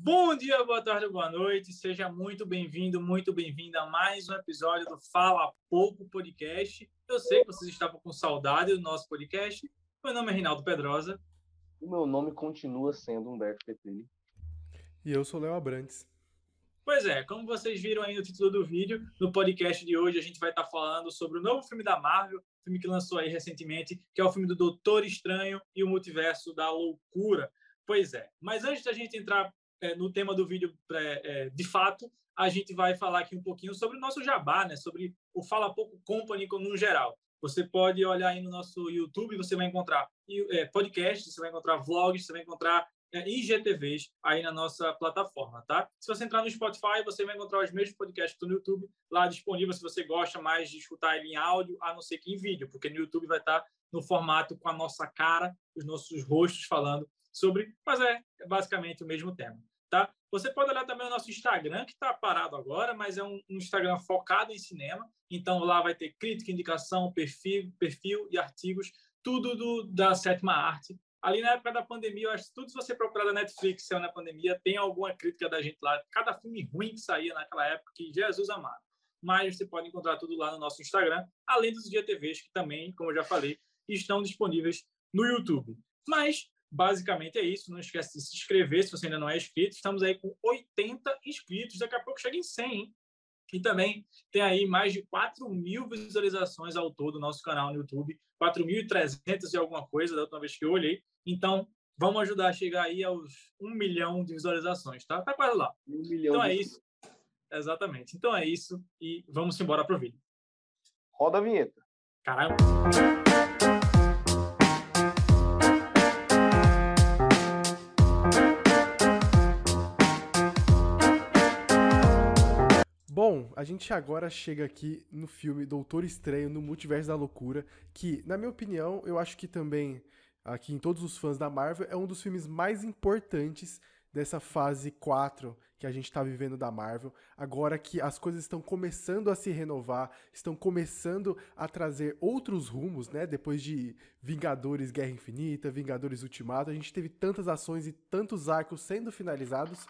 Bom dia, boa tarde, boa noite. Seja muito bem-vindo, muito bem-vinda a mais um episódio do Fala Pouco Podcast. Eu sei que vocês estavam com saudade do nosso podcast. Meu nome é Reinaldo Pedrosa. O meu nome continua sendo Humberto Petrilli. E eu sou Léo Abrantes. Pois é, como vocês viram aí no título do vídeo, no podcast de hoje a gente vai estar falando sobre o novo filme da Marvel, filme que lançou aí recentemente, que é o filme do Doutor Estranho e o Multiverso da Loucura. Pois é, mas antes da gente entrar é, no tema do vídeo, é, de fato, a gente vai falar aqui um pouquinho sobre o nosso jabá, né? sobre o Fala Pouco Company como no geral. Você pode olhar aí no nosso YouTube, você vai encontrar é, podcasts, você vai encontrar vlogs, você vai encontrar é, IGTVs aí na nossa plataforma, tá? Se você entrar no Spotify, você vai encontrar os mesmos podcasts do YouTube lá disponível, se você gosta mais de escutar ele em áudio, a não ser que em vídeo, porque no YouTube vai estar no formato com a nossa cara, os nossos rostos falando sobre, mas é basicamente o mesmo tema tá? Você pode olhar também o nosso Instagram, que está parado agora, mas é um, um, Instagram focado em cinema. Então lá vai ter crítica, indicação, perfil, perfil e artigos, tudo do, da sétima arte. Ali na época da pandemia, eu acho que tudo se você procurar da Netflix, saiu na pandemia, tem alguma crítica da gente lá. Cada filme ruim que saía naquela época, que Jesus amado. Mas você pode encontrar tudo lá no nosso Instagram, além dos IGTVs, que também, como eu já falei, estão disponíveis no YouTube. Mas Basicamente é isso. Não esquece de se inscrever se você ainda não é inscrito. Estamos aí com 80 inscritos. Daqui a pouco chega em 100, hein? E também tem aí mais de 4 mil visualizações ao todo do nosso canal no YouTube. 4.300 e alguma coisa da última vez que eu olhei. Então, vamos ajudar a chegar aí aos 1 milhão de visualizações, tá? Tá quase lá. Um milhão então é isso. Exatamente. Então é isso. E vamos embora pro vídeo. Roda a vinheta. Caramba. A gente agora chega aqui no filme Doutor Estranho no Multiverso da Loucura, que, na minha opinião, eu acho que também, aqui em todos os fãs da Marvel, é um dos filmes mais importantes dessa fase 4 que a gente está vivendo da Marvel. Agora que as coisas estão começando a se renovar, estão começando a trazer outros rumos, né? Depois de Vingadores Guerra Infinita, Vingadores Ultimato, a gente teve tantas ações e tantos arcos sendo finalizados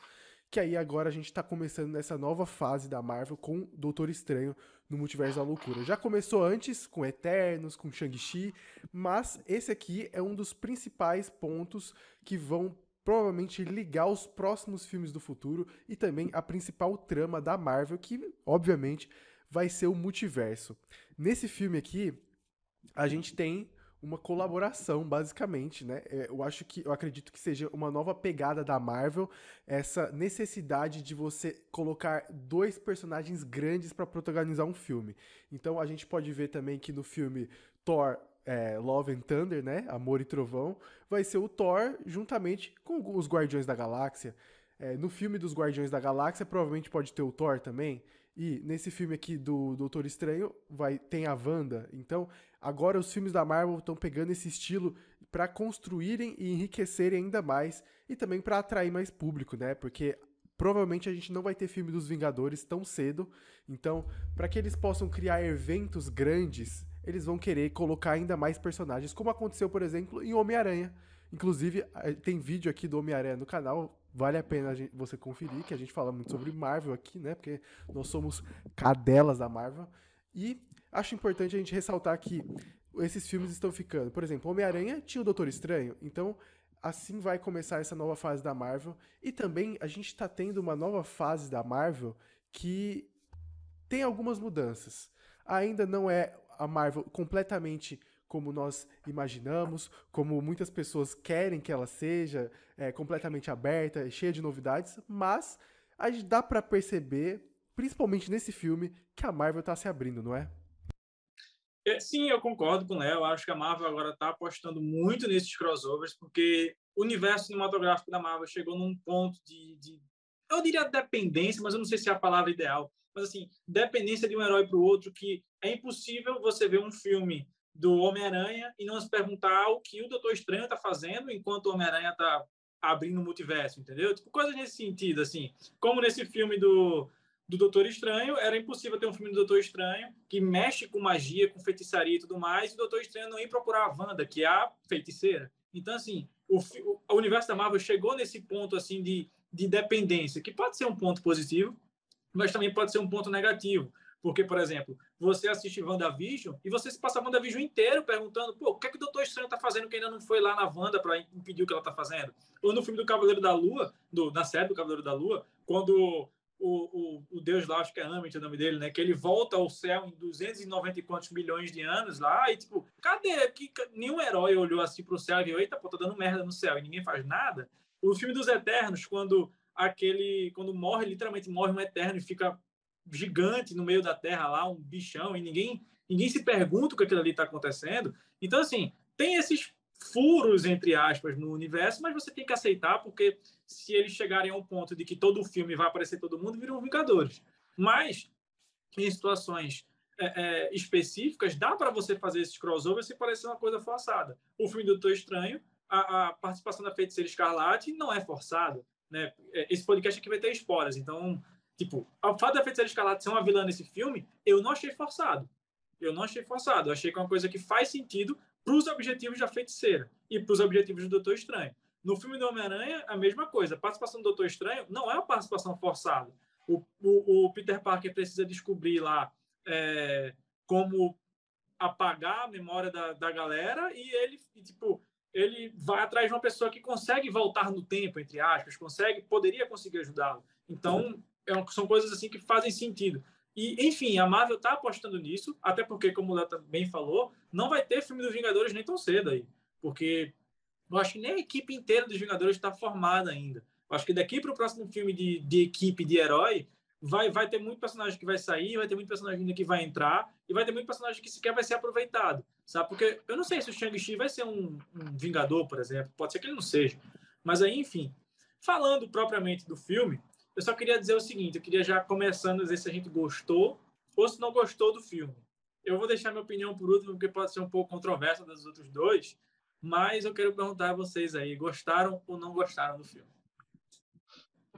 que aí agora a gente tá começando nessa nova fase da Marvel com Doutor Estranho no Multiverso da Loucura. Já começou antes com Eternos, com Shang-Chi, mas esse aqui é um dos principais pontos que vão provavelmente ligar os próximos filmes do futuro e também a principal trama da Marvel, que obviamente vai ser o multiverso. Nesse filme aqui, a gente tem uma colaboração, basicamente, né? É, eu acho que eu acredito que seja uma nova pegada da Marvel, essa necessidade de você colocar dois personagens grandes para protagonizar um filme. Então a gente pode ver também que no filme Thor é, Love and Thunder, né? Amor e Trovão, vai ser o Thor juntamente com os Guardiões da Galáxia. É, no filme dos Guardiões da Galáxia, provavelmente pode ter o Thor também. E nesse filme aqui do Doutor Estranho, vai tem a Wanda. Então, agora os filmes da Marvel estão pegando esse estilo para construírem e enriquecerem ainda mais e também para atrair mais público, né? Porque provavelmente a gente não vai ter filme dos Vingadores tão cedo. Então, para que eles possam criar eventos grandes, eles vão querer colocar ainda mais personagens, como aconteceu, por exemplo, em Homem-Aranha. Inclusive, tem vídeo aqui do Homem-Aranha no canal, Vale a pena você conferir, que a gente fala muito sobre Marvel aqui, né? Porque nós somos cadelas da Marvel. E acho importante a gente ressaltar que esses filmes estão ficando. Por exemplo, Homem-Aranha tinha o Doutor Estranho, então assim vai começar essa nova fase da Marvel. E também a gente está tendo uma nova fase da Marvel que tem algumas mudanças. Ainda não é a Marvel completamente como nós imaginamos, como muitas pessoas querem que ela seja, é, completamente aberta, cheia de novidades, mas a gente dá para perceber, principalmente nesse filme, que a Marvel está se abrindo, não é? é? Sim, eu concordo com o Léo. Acho que a Marvel agora está apostando muito nesses crossovers, porque o universo cinematográfico da Marvel chegou num ponto de, de eu diria dependência, mas eu não sei se é a palavra ideal, mas assim, dependência de um herói para o outro, que é impossível você ver um filme do Homem-Aranha e não se perguntar o que o Doutor Estranho está fazendo enquanto o Homem-Aranha está abrindo o multiverso, entendeu? Tipo, coisa nesse sentido, assim. Como nesse filme do, do Doutor Estranho, era impossível ter um filme do Doutor Estranho que mexe com magia, com feitiçaria e tudo mais, e o Doutor Estranho não ir procurar a Wanda, que é a feiticeira. Então, assim, o, o universo da Marvel chegou nesse ponto assim de, de dependência, que pode ser um ponto positivo, mas também pode ser um ponto negativo. Porque, por exemplo, você assiste WandaVision e você se passa WandaVision inteiro perguntando pô, o que é que o Doutor Estranho está fazendo que ainda não foi lá na Wanda para impedir o que ela está fazendo. Ou no filme do Cavaleiro da Lua, do, na série do Cavaleiro da Lua, quando o, o, o Deus lá, acho que é Amit o nome dele, né? Que ele volta ao céu em 290 e quantos milhões de anos lá, e tipo, cadê? Que, nenhum herói olhou assim pro céu e viu, eita, pô, tá dando merda no céu, e ninguém faz nada. O filme dos Eternos, quando aquele. Quando morre, literalmente morre um Eterno e fica gigante no meio da terra lá, um bichão, e ninguém, ninguém se pergunta o que aquilo ali está acontecendo. Então, assim, tem esses furos, entre aspas, no universo, mas você tem que aceitar, porque se eles chegarem a um ponto de que todo o filme vai aparecer todo mundo, viram Vingadores. Mas, em situações é, é, específicas, dá para você fazer esses crossovers sem parecer uma coisa forçada. O filme do Doutor Estranho, a, a, participação da Feiticeira Escarlate não é forçada. Né? É, esse podcast aqui vai ter spoilers, então, tipo, o fato da Feiticeira Escarlate ser uma vilã nesse filme, eu não achei forçado. Eu não achei forçado. Eu achei que é uma coisa que faz sentido para os objetivos da feiticeira e para os objetivos do Doutor Estranho. No filme do Homem-Aranha, a mesma coisa. A participação do Doutor Estranho não é uma participação forçada. O, o, o Peter Parker precisa descobrir lá é, como apagar a memória da, da galera e ele, tipo, ele vai atrás de uma pessoa que consegue voltar no tempo, entre aspas, consegue, poderia conseguir ajudá-lo. Então, são coisas assim que fazem sentido. E, enfim, a Marvel está apostando nisso, até porque, como o Léo também falou, não vai ter filme dos Vingadores nem tão cedo aí. Porque eu acho que nem a equipe inteira dos Vingadores está formada ainda. Eu acho que daqui para o próximo filme de, de equipe de herói, vai, vai ter muito personagem que vai sair, vai ter muito personagem ainda que vai entrar, e vai ter muito personagem que sequer vai ser aproveitado, sabe? Porque eu não sei se o Shang-Chi vai ser um, um, Vingador, por exemplo, pode ser que ele não seja. Mas aí, enfim, falando propriamente do filme, eu só queria dizer o seguinte, eu queria já começando a dizer se a gente gostou ou se não gostou do filme. Eu vou deixar minha opinião por último, porque pode ser um pouco controversa dos outros dois, mas eu quero perguntar a vocês aí, gostaram ou não gostaram do filme?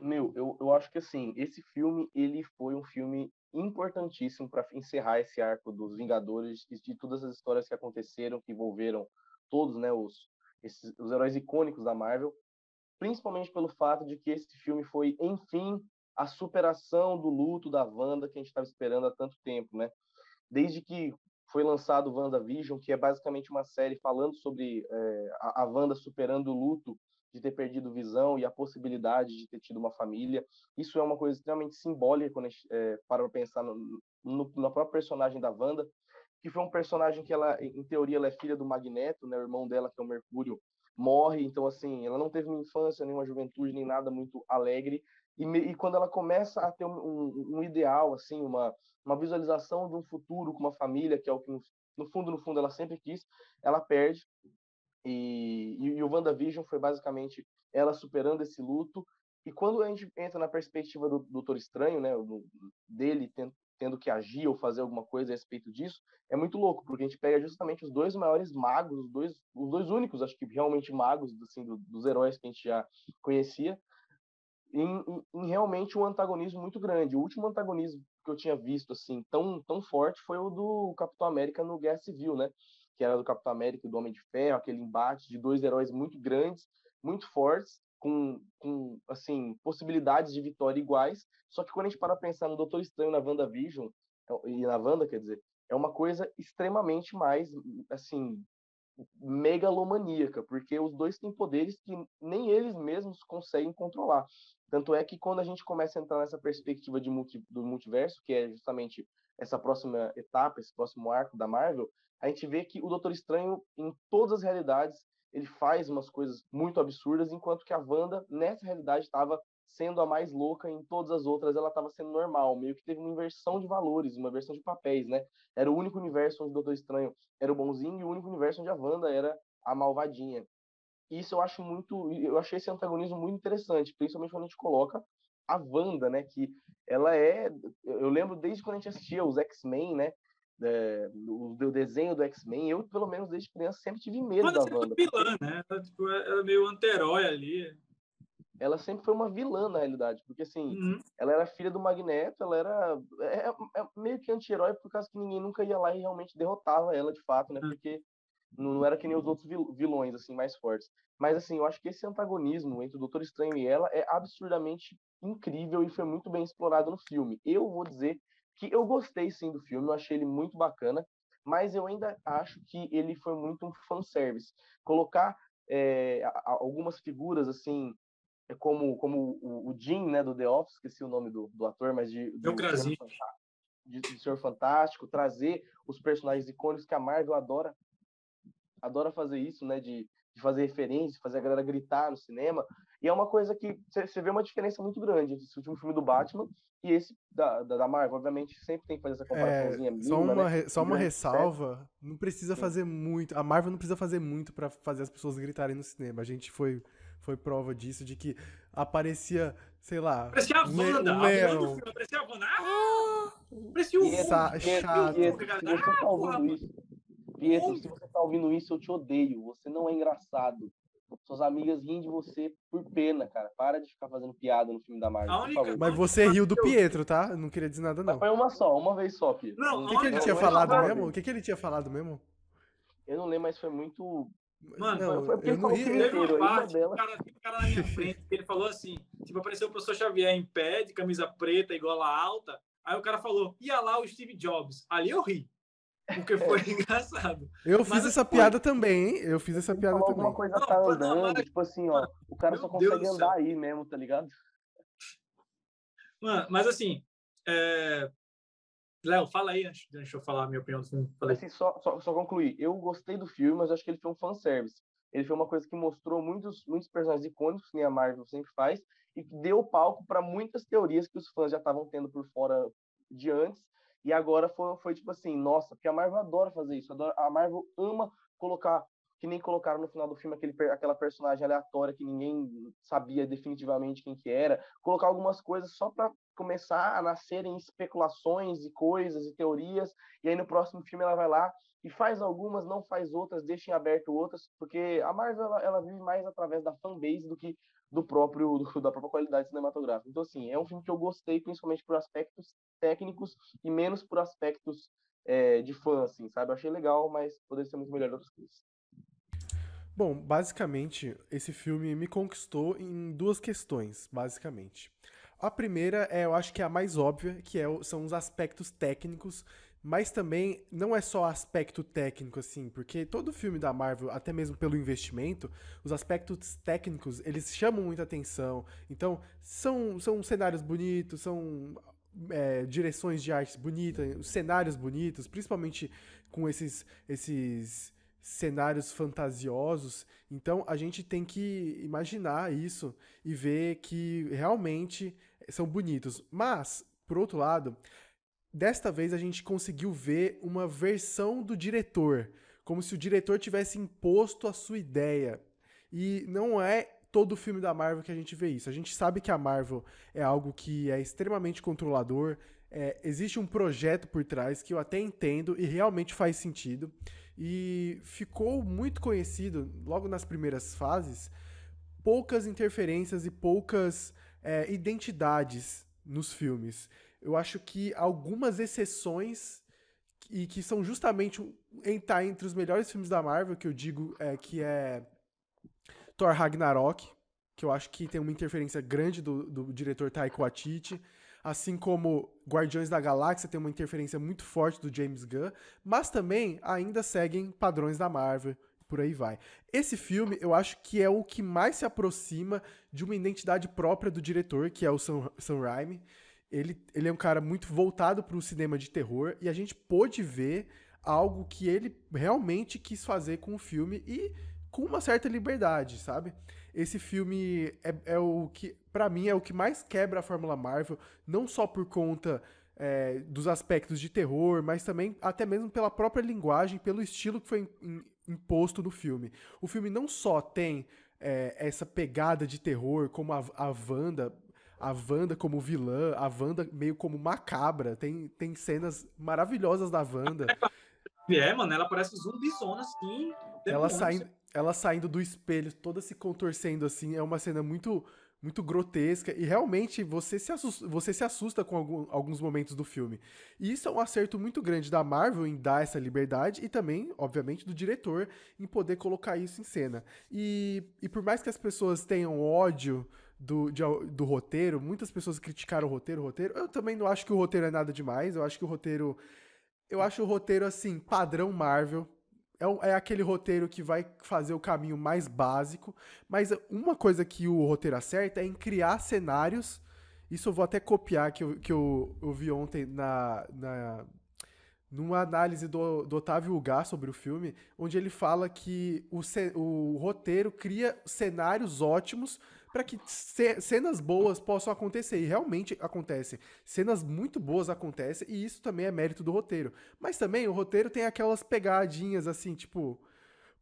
Meu, eu, eu acho que assim, esse filme, ele foi um filme importantíssimo para encerrar esse arco dos Vingadores e de todas as histórias que aconteceram, que envolveram todos, né, os, esses, os heróis icônicos da Marvel, principalmente pelo fato de que esse filme foi, enfim, a superação do luto da Wanda que a gente estava esperando há tanto tempo, né? Desde que foi lançado WandaVision, que é basicamente uma série falando sobre é, a, Wanda superando o luto de ter perdido visão e a possibilidade de ter tido uma família. Isso é uma coisa extremamente simbólica quando a gente é, para pensar no, no, na própria personagem da Wanda, que foi um personagem que ela, em teoria, ela é filha do Magneto, né, o irmão dela, que é o Mercúrio, morre, então assim, ela não teve uma infância, nem uma juventude, nem nada muito alegre, e, e quando ela começa a ter um, um, um, ideal, assim, uma, uma visualização de um futuro com uma família, que é o que no, no fundo, no fundo, ela sempre quis, ela perde, e, e, e o WandaVision foi basicamente ela superando esse luto, e quando a gente entra na perspectiva do Doutor Estranho, né, do, dele tendo, que agir ou fazer alguma coisa a respeito disso, é muito louco, porque a gente pega justamente os dois maiores magos, os dois, os dois únicos, acho que realmente magos, assim, do, dos heróis que a gente já conhecia, em, em, em, realmente um antagonismo muito grande. O último antagonismo que eu tinha visto, assim, tão, tão forte foi o do Capitão América no Guerra Civil, né? Que era do Capitão América e do Homem de Ferro, aquele embate de dois heróis muito grandes, muito fortes, com, com assim, possibilidades de vitória iguais. Só que quando a gente para pensar no Doutor Estranho na WandaVision, é, e na Wanda, quer dizer, é uma coisa extremamente mais, assim, megalomaníaca, porque os dois têm poderes que nem eles mesmos conseguem controlar. Tanto é que quando a gente começa a entrar nessa perspectiva de multi, do multiverso, que é justamente essa próxima etapa, esse próximo arco da Marvel, a gente vê que o Doutor Estranho, em todas as realidades, ele faz umas coisas muito absurdas, enquanto que a Wanda, nessa realidade, estava sendo a mais louca, em todas as outras ela estava sendo normal, meio que teve uma inversão de valores, uma inversão de papéis, né? Era o único universo onde o Doutor Estranho era o bonzinho e o único universo onde a Wanda era a malvadinha. Isso eu acho muito, eu achei esse antagonismo muito interessante, principalmente quando a gente coloca a Wanda, né, que ela é, eu lembro desde quando a gente assistia os X-Men, né, é, o, o, desenho do X-Men, eu, pelo menos, desde criança, sempre tive medo Wanda da Wanda. vilã, né? Ela, tipo, era meio anti-herói ali. Ela sempre foi uma vilã, na realidade, porque, assim, uhum. ela era filha do Magneto, ela era é, é, é meio que anti-herói por causa que ninguém nunca ia lá e realmente derrotava ela, de fato, né? Uhum. Porque Não, não era que nem os outros vilões, assim, mais fortes. Mas, assim, eu acho que esse antagonismo entre o Doutor Estranho e ela é absurdamente incrível e foi muito bem explorado no filme. Eu vou dizer que eu gostei, sim, do filme, eu achei ele muito bacana, mas eu ainda acho que ele foi muito um fanservice. Colocar é, algumas figuras, assim, é como, como o, o Jim, né, do The Office, esqueci o nome do, do ator, mas de, de, de, de Senhor Fantástico, trazer os personagens icônicos que a Marvel adora, adora fazer isso, né, de, de fazer referência, fazer a galera gritar no cinema, e é uma coisa que você vê uma diferença muito grande entre esse último filme do Batman e esse da, da, da Marvel. Obviamente, sempre tem que fazer essa comparaçãozinha é, mínima, Só uma, né? só uma ressalva, não precisa Sim. fazer muito, a Marvel não precisa fazer muito para fazer as pessoas gritarem no cinema. A gente foi foi prova disso, de que aparecia, sei lá. Parecia a Wanda, um leão. a parecia a Wanda. Ah, parecia o Hulk. Chato. Pietro, se você tá Pietro, se você tá ouvindo isso, eu te odeio. Você não é engraçado. Suas amigas riem de você por pena, cara. Para de ficar fazendo piada no filme da Marvel, por favor. Mas você riu do Pietro, tá? Eu não queria dizer nada, não. Foi uma só, uma vez só, Pietro. Não, o que, que ele tinha falado mesmo? O que, que ele tinha falado mesmo? Eu não lembro, mas foi muito Mano, não, foi porque ele falou teve uma parte, o cara, o cara na minha frente, ele falou assim, tipo, apareceu o professor Xavier em pé, de camisa preta, igual a alta, aí o cara falou, ia lá o Steve Jobs. Ali eu ri, porque foi engraçado. Eu mas, fiz essa piada também, hein? Eu fiz essa piada também. Alguma coisa tá andando, não, tipo assim, ó, o cara só consegue andar aí mesmo, tá ligado? Mano, mas assim, é, Léo, fala aí antes, deixa eu falar a minha opinião do filme. Falei. Assim, só, só, só concluir. Eu gostei do filme, mas acho que ele foi um fanservice. Ele foi uma coisa que mostrou muitos, muitos personagens icônicos, que a Marvel sempre faz, e que deu palco para muitas teorias que os fãs já estavam tendo por fora de antes. E agora foi, foi tipo assim, nossa, porque a Marvel adora fazer isso. Adora, a Marvel ama colocar que nem colocaram no final do filme aquele, aquela personagem aleatória que ninguém sabia definitivamente quem que era, colocar algumas coisas só para começar a nascerem especulações e coisas e teorias, e aí no próximo filme ela vai lá e faz algumas, não faz outras, deixa em aberto outras, porque a Marvel ela, ela vive mais através da fanbase do que do próprio do, da própria qualidade cinematográfica. Então assim, é um filme que eu gostei principalmente por aspectos técnicos e menos por aspectos é, de fã, assim, sabe? Eu achei legal, mas poderia ser muito melhor outras coisas. Bom, basicamente, esse filme me conquistou em duas questões, basicamente. A primeira é, eu acho que é a mais óbvia, que é, são os aspectos técnicos, mas também não é só aspecto técnico, assim, porque todo filme da Marvel, até mesmo pelo investimento, os aspectos técnicos, eles chamam muita atenção. Então, são, são cenários bonitos, são é, direções de arte bonitas, cenários bonitos, principalmente com esses, esses cenários fantasiosos. Então a gente tem que imaginar isso e ver que realmente são bonitos. Mas, por outro lado, desta vez a gente conseguiu ver uma versão do diretor, como se o diretor tivesse imposto a sua ideia. E não é todo filme da Marvel que a gente vê isso. A gente sabe que a Marvel é algo que é extremamente controlador. É, existe um projeto por trás que eu até entendo e realmente faz sentido e ficou muito conhecido logo nas primeiras fases poucas interferências e poucas é, identidades nos filmes. Eu acho que algumas exceções e que são justamente entrar entre os melhores filmes da Marvel, que eu digo é, que é Thor Ragnarok, que eu acho que tem uma interferência grande do, do diretor Taika Waititi assim como Guardiões da Galáxia tem uma interferência muito forte do James Gunn, mas também ainda seguem padrões da Marvel, por aí vai. Esse filme, eu acho que é o que mais se aproxima de uma identidade própria do diretor, que é o Sam, Sam Raimi. Ele, ele é um cara muito voltado para o cinema de terror e a gente pôde ver algo que ele realmente quis fazer com o filme e com uma certa liberdade, sabe? Esse filme é, é o que, para mim, é o que mais quebra a Fórmula Marvel, não só por conta é, dos aspectos de terror, mas também até mesmo pela própria linguagem, pelo estilo que foi imposto no filme. O filme não só tem é, essa pegada de terror, como a, a Wanda, a Wanda como vilã, a Wanda meio como macabra, tem, tem cenas maravilhosas da Wanda. É, mano, ela parece zumbizona, assim. Ela saindo, ela saindo do espelho, toda se contorcendo assim, é uma cena muito muito grotesca e realmente você se assusta, você se assusta com algum, alguns momentos do filme. E isso é um acerto muito grande da Marvel em dar essa liberdade e também, obviamente, do diretor em poder colocar isso em cena. E, e por mais que as pessoas tenham ódio do, de, do roteiro, muitas pessoas criticaram o roteiro, o roteiro. Eu também não acho que o roteiro é nada demais. Eu acho que o roteiro. Eu acho o roteiro, assim, padrão Marvel é, é aquele roteiro que vai fazer o caminho mais básico, mas uma coisa que o roteiro acerta é em criar cenários. Isso eu vou até copiar, que eu, que eu, eu vi ontem na, na, numa análise do, do Otávio Ugar sobre o filme, onde ele fala que o, o roteiro cria cenários ótimos para que cenas boas possam acontecer. E realmente acontecem. Cenas muito boas acontecem, e isso também é mérito do roteiro. Mas também o roteiro tem aquelas pegadinhas assim, tipo.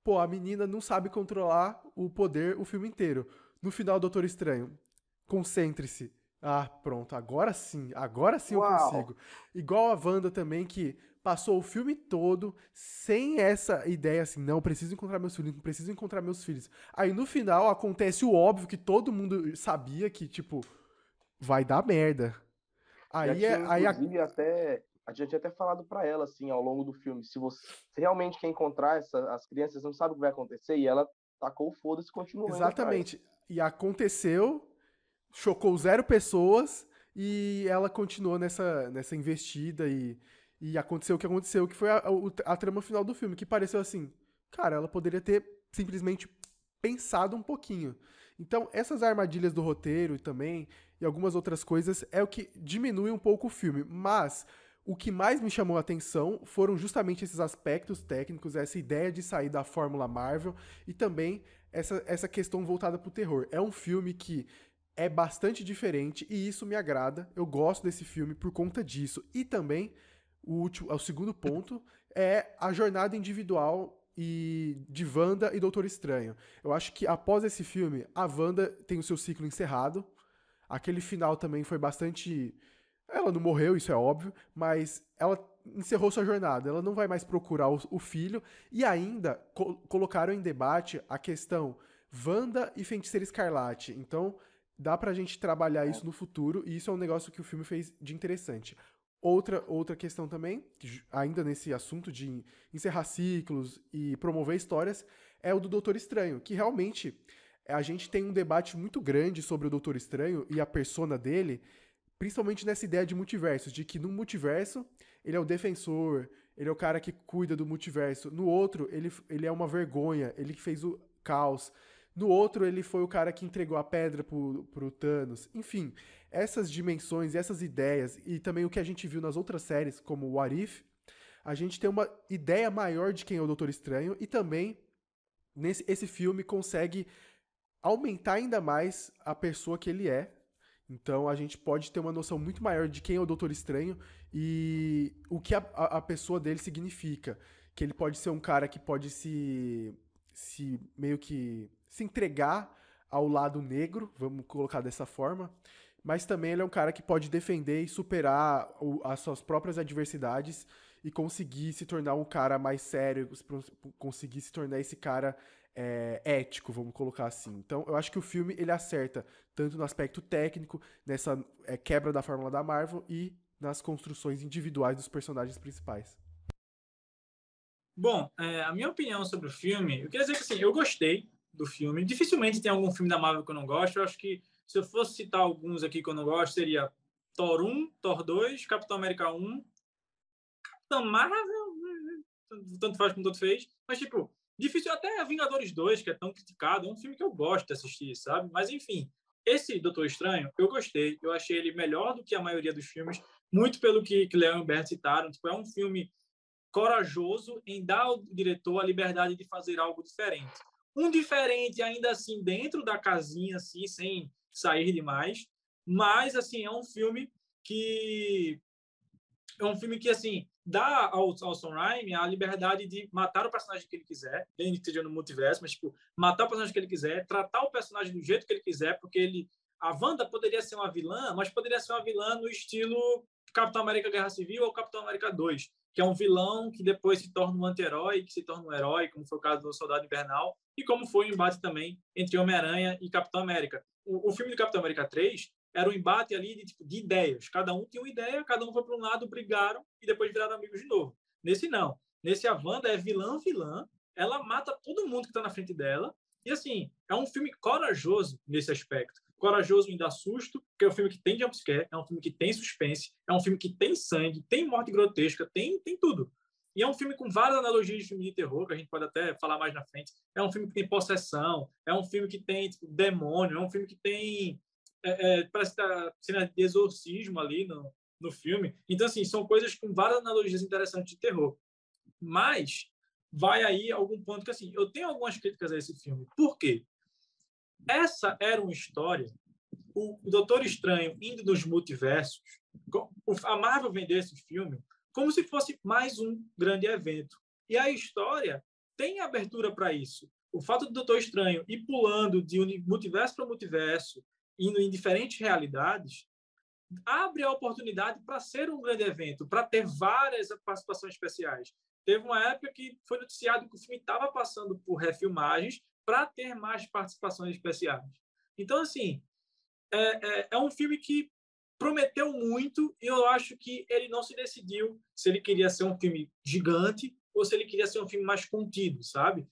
Pô, a menina não sabe controlar o poder o filme inteiro. No final, Doutor Estranho, concentre-se. Ah, pronto, agora sim, agora sim Uau. eu consigo. Igual a Wanda também, que passou o filme todo sem essa ideia assim, não, preciso encontrar meus filhos, não preciso encontrar meus filhos. Aí no final acontece o óbvio que todo mundo sabia que, tipo, vai dar merda. Aí é. Aí a... até. A gente tinha até falado para ela, assim, ao longo do filme, se você realmente quer encontrar essa, as crianças, não sabe o que vai acontecer, e ela tacou o foda-se e continuou. Exatamente. E aconteceu, chocou zero pessoas, e ela continuou nessa, nessa investida e e aconteceu o que aconteceu, que foi a, a, a trama final do filme, que pareceu assim, cara, ela poderia ter simplesmente pensado um pouquinho. Então, essas armadilhas do roteiro também, e algumas outras coisas, é o que diminui um pouco o filme. Mas o que mais me chamou a atenção foram justamente esses aspectos técnicos, essa ideia de sair da fórmula Marvel e também essa, essa questão voltada para o terror. É um filme que é bastante diferente e isso me agrada. Eu gosto desse filme por conta disso. E também o, último, o segundo ponto é a jornada individual e de Wanda e Doutor Estranho. Eu acho que após esse filme, a Wanda tem o seu ciclo encerrado. Aquele final também foi bastante. Ela não morreu, isso é óbvio, mas ela encerrou sua jornada. Ela não vai mais procurar o, filho. E ainda co colocaram em debate a questão Wanda e Feiticeira Escarlate. Então, dá pra gente trabalhar isso no futuro, e isso é um negócio que o filme fez de interessante. Outra, outra questão também, ainda nesse assunto de encerrar ciclos e promover histórias, é o do Doutor Estranho, que realmente a gente tem um debate muito grande sobre o Doutor Estranho e a persona dele, principalmente nessa ideia de multiversos, de que no multiverso ele é o defensor, ele é o cara que cuida do multiverso. No outro, ele, ele é uma vergonha, ele que fez o caos. No outro, ele foi o cara que entregou a pedra pro, pro Thanos. Enfim, essas dimensões, essas ideias e também o que a gente viu nas outras séries, como o What If, a gente tem uma ideia maior de quem é o Doutor Estranho e também nesse esse filme consegue aumentar ainda mais a pessoa que ele é. Então a gente pode ter uma noção muito maior de quem é o Doutor Estranho e o que a, a, a pessoa dele significa. Que ele pode ser um cara que pode se, se meio que se entregar ao lado negro, vamos colocar dessa forma mas também ele é um cara que pode defender e superar o, as suas próprias adversidades e conseguir se tornar um cara mais sério, conseguir se tornar esse cara é, ético, vamos colocar assim. Então, eu acho que o filme ele acerta tanto no aspecto técnico, nessa é, quebra da fórmula da Marvel e nas construções individuais dos personagens principais. Bom, é, a minha opinião sobre o filme, eu queria dizer que assim, eu gostei do filme. Dificilmente tem algum filme da Marvel que eu não gosto. Eu acho que se eu fosse citar alguns aqui que eu não gosto, seria Thor 1, Thor 2, Capitão América 1, Capitão Marvel, tanto faz como tanto fez, mas tipo, difícil até Vingadores 2, que é tão criticado, é um filme que eu gosto de assistir, sabe? Mas enfim, esse Doutor Estranho, eu gostei, eu achei ele melhor do que a maioria dos filmes, muito pelo que, que Léo e Humberto citaram, tipo, é um filme corajoso em dar ao diretor a liberdade de fazer algo diferente. Um diferente ainda assim dentro da casinha, assim, sem sair demais. Mas, assim, é um filme que... É um filme que, assim, dá ao, ao Raimi a liberdade de matar o personagem que ele quiser, nem que esteja no multiverso, mas, tipo, matar o personagem que ele quiser, tratar o personagem do jeito que ele quiser, porque ele... A Wanda poderia ser uma vilã, mas poderia ser uma vilã no estilo Capitão América Guerra Civil ou Capitão América 2, que é um vilão que depois se torna um anti-herói, que se torna um herói, como foi o caso do Soldado Invernal, e como foi o embate também entre Homem-Aranha e Capitão América. o, o filme do Capitão América 3 era um embate ali de, tipo, de ideias. Cada um tinha uma ideia, cada um foi para um lado, brigaram e depois viraram amigos de novo. Nesse não. Nesse a Wanda é vilã vilã, ela mata todo mundo que está na frente dela. E assim, é um filme corajoso nesse aspecto. Corajoso em dar susto, porque é um filme que tem jumpscare, é um filme que tem suspense, é um filme que tem sangue, tem morte grotesca, tem, tem tudo. E é um filme com várias analogias de filme de terror, que a gente pode até falar mais na frente. É um filme que tem possessão, é um filme que tem tipo, demônio, é um filme que tem. É, é, parece que tá cena de exorcismo ali no, no filme. Então, assim, são coisas com várias analogias interessantes de terror. Mas vai aí algum ponto que, assim, eu tenho algumas críticas a esse filme. Por quê? Essa era uma história, o Doutor Estranho indo nos multiversos, a Marvel vendeu esse filme como se fosse mais um grande evento. E a história tem abertura para isso. O fato do Doutor Estranho ir pulando de multiverso para multiverso, indo em diferentes realidades, abre a oportunidade para ser um grande evento, para ter várias participações especiais. Teve uma época que foi noticiado que o filme estava passando por refilmagens para ter mais participações especiais. Então, assim, é, é, é, um filme que prometeu muito e eu acho que ele não se decidiu se ele queria ser um filme gigante ou se ele queria ser um filme mais contido, sabe?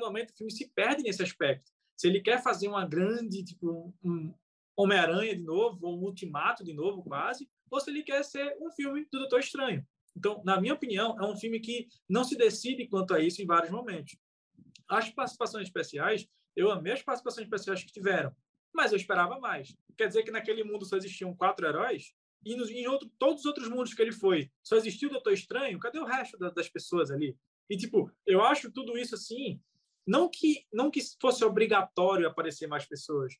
Momento o filme se perde nesse aspecto. Se ele quer fazer uma grande, tipo, um Homem-Aranha de novo, ou um Ultimato de novo, quase, ou se ele quer ser um filme do Doutor Estranho. Então, na minha opinião, é um filme que não se decide quanto a isso em vários momentos. As participações especiais, eu amei as participações especiais que tiveram, mas eu esperava mais. Quer dizer que naquele mundo só existiam quatro heróis? E nos, em outro, todos os outros mundos que ele foi, só existiu o Doutor Estranho? Cadê o resto da, das pessoas ali? E, tipo, eu acho tudo isso assim, não que, não que fosse obrigatório aparecer mais pessoas,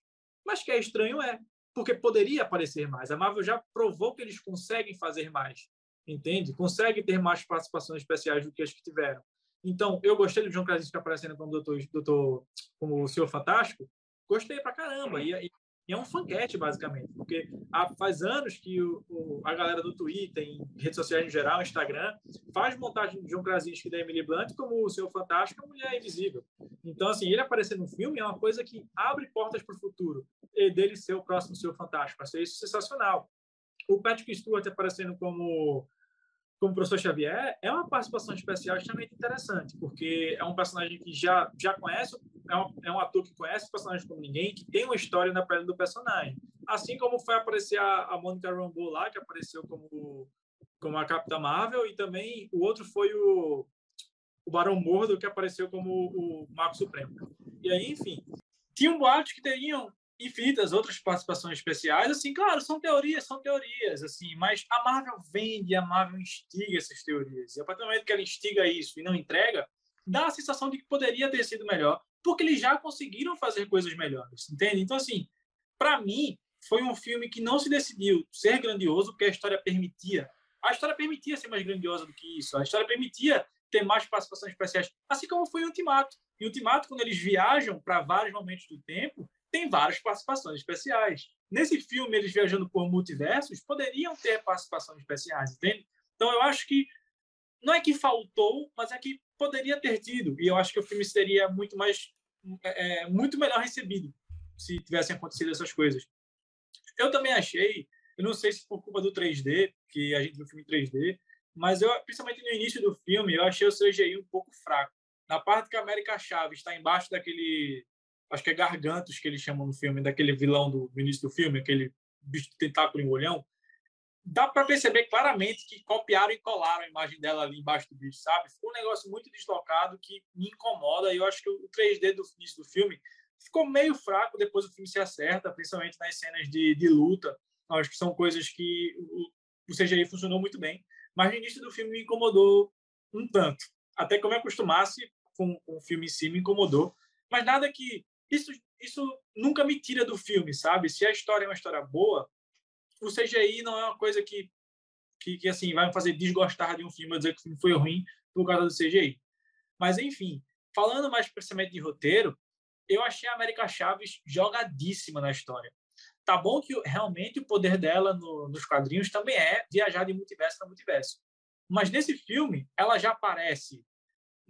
mas que é estranho é, porque poderia aparecer mais. A Marvel já provou que eles conseguem fazer mais entende? Consegue ter mais participações especiais do que as que tiveram. Então, eu gostei do John Krasinski aparecendo como doutor, doutor como o Senhor Fantástico, gostei pra caramba. E, e, e é um fanquete, basicamente, porque há, faz anos que o, o, a galera do Twitter, em redes sociais em geral, Instagram, faz montagem de John Krasinski e da Emily Blunt como o Senhor Fantástico, a Mulher Invisível. Então, assim, ele aparecer no filme é uma coisa que abre portas para o futuro, e dele ser o próximo Senhor Fantástico. Achei isso sensacional. O Patrick Stewart aparecendo como como professor Xavier é uma participação especial extremamente interessante, porque é um personagem que já já conhece, é um, é um ator que conhece o personagem como ninguém, que tem uma história na pele do personagem. Assim como foi aparecer a, a Monica Rambeau lá, que apareceu como como a Capitã Marvel, e também o outro foi o, o Barão Mordo, que apareceu como o Marco Supremo. E aí, enfim, tinham boatos que teriam infinitas outras participações especiais, assim, claro, são teorias, são teorias, assim, mas a Marvel vende, a Marvel instiga essas teorias. E a partir do momento que ela instiga isso e não entrega, dá a sensação de que poderia ter sido melhor, porque eles já conseguiram fazer coisas melhores, entende? Então, assim, para mim, foi um filme que não se decidiu ser grandioso porque a história permitia. A história permitia ser mais grandiosa do que isso. A história permitia ter mais participações especiais, assim como foi o Ultimato. E o Ultimato, quando eles viajam para vários momentos do tempo, tem várias participações especiais. Nesse filme, eles viajando por multiversos, poderiam ter participações especiais, entende? Então, eu acho que não é que faltou, mas é que poderia ter tido. E eu acho que o filme seria muito mais, é, é muito melhor recebido se tivessem acontecido essas coisas. Eu também achei, eu não sei se por culpa do 3D, que a gente viu o filme em 3D, mas eu, principalmente no início do filme, eu achei o CGI um pouco fraco. Na parte que a América Chaves está embaixo daquele acho que é Gargantos que eles chamam no filme, daquele vilão do, início do filme, aquele bicho de tentáculo em olhão, dá para perceber claramente que copiaram e colaram a imagem dela ali embaixo do bicho, sabe? Ficou um negócio muito deslocado que me incomoda e eu acho que o 3D do início do filme ficou meio fraco, depois o filme se acerta, principalmente nas cenas de, de luta, acho que são coisas que o, o CGI funcionou muito bem, mas no início do filme me incomodou um tanto, até que eu me acostumasse com, com o filme em si, me incomodou, mas nada que isso, isso nunca me tira do filme, sabe? Se a história é uma história boa, o CGI não é uma coisa que, que, que assim, vai me fazer desgostar de um filme, dizer que o filme foi ruim por causa do CGI. Mas, enfim, falando mais precisamente de roteiro, eu achei a América Chaves jogadíssima na história. Tá bom que realmente o poder dela no, nos quadrinhos também é viajar de multiverso para multiverso. Mas nesse filme, ela já aparece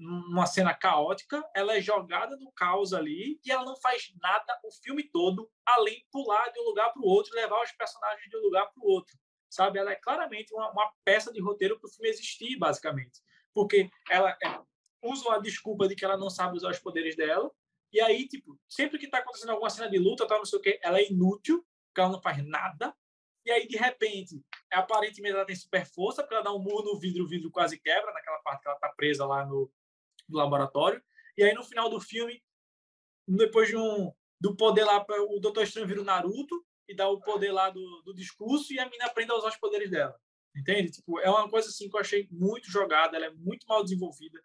numa cena caótica, ela é jogada no caos ali e ela não faz nada o filme todo, além pular de um lugar para o outro levar os personagens de um lugar para o outro. Sabe? Ela é claramente uma, uma peça de roteiro para o filme existir, basicamente. Porque ela é, usa a desculpa de que ela não sabe usar os poderes dela, e aí, tipo, sempre que está acontecendo alguma cena de luta, tal, não sei o quê, ela é inútil, porque ela não faz nada, e aí, de repente, aparentemente ela tem super força, porque ela dá um murro no vidro, o vidro quase quebra, naquela parte que ela está presa lá no, no, laboratório. E aí, no final do filme, depois de um do poder lá, o Doutor Estranho vira o Naruto e dá o poder lá do, do discurso e a mina aprende a usar os poderes dela. Entende? Tipo, é uma coisa assim que eu achei muito jogada, ela é muito mal desenvolvida.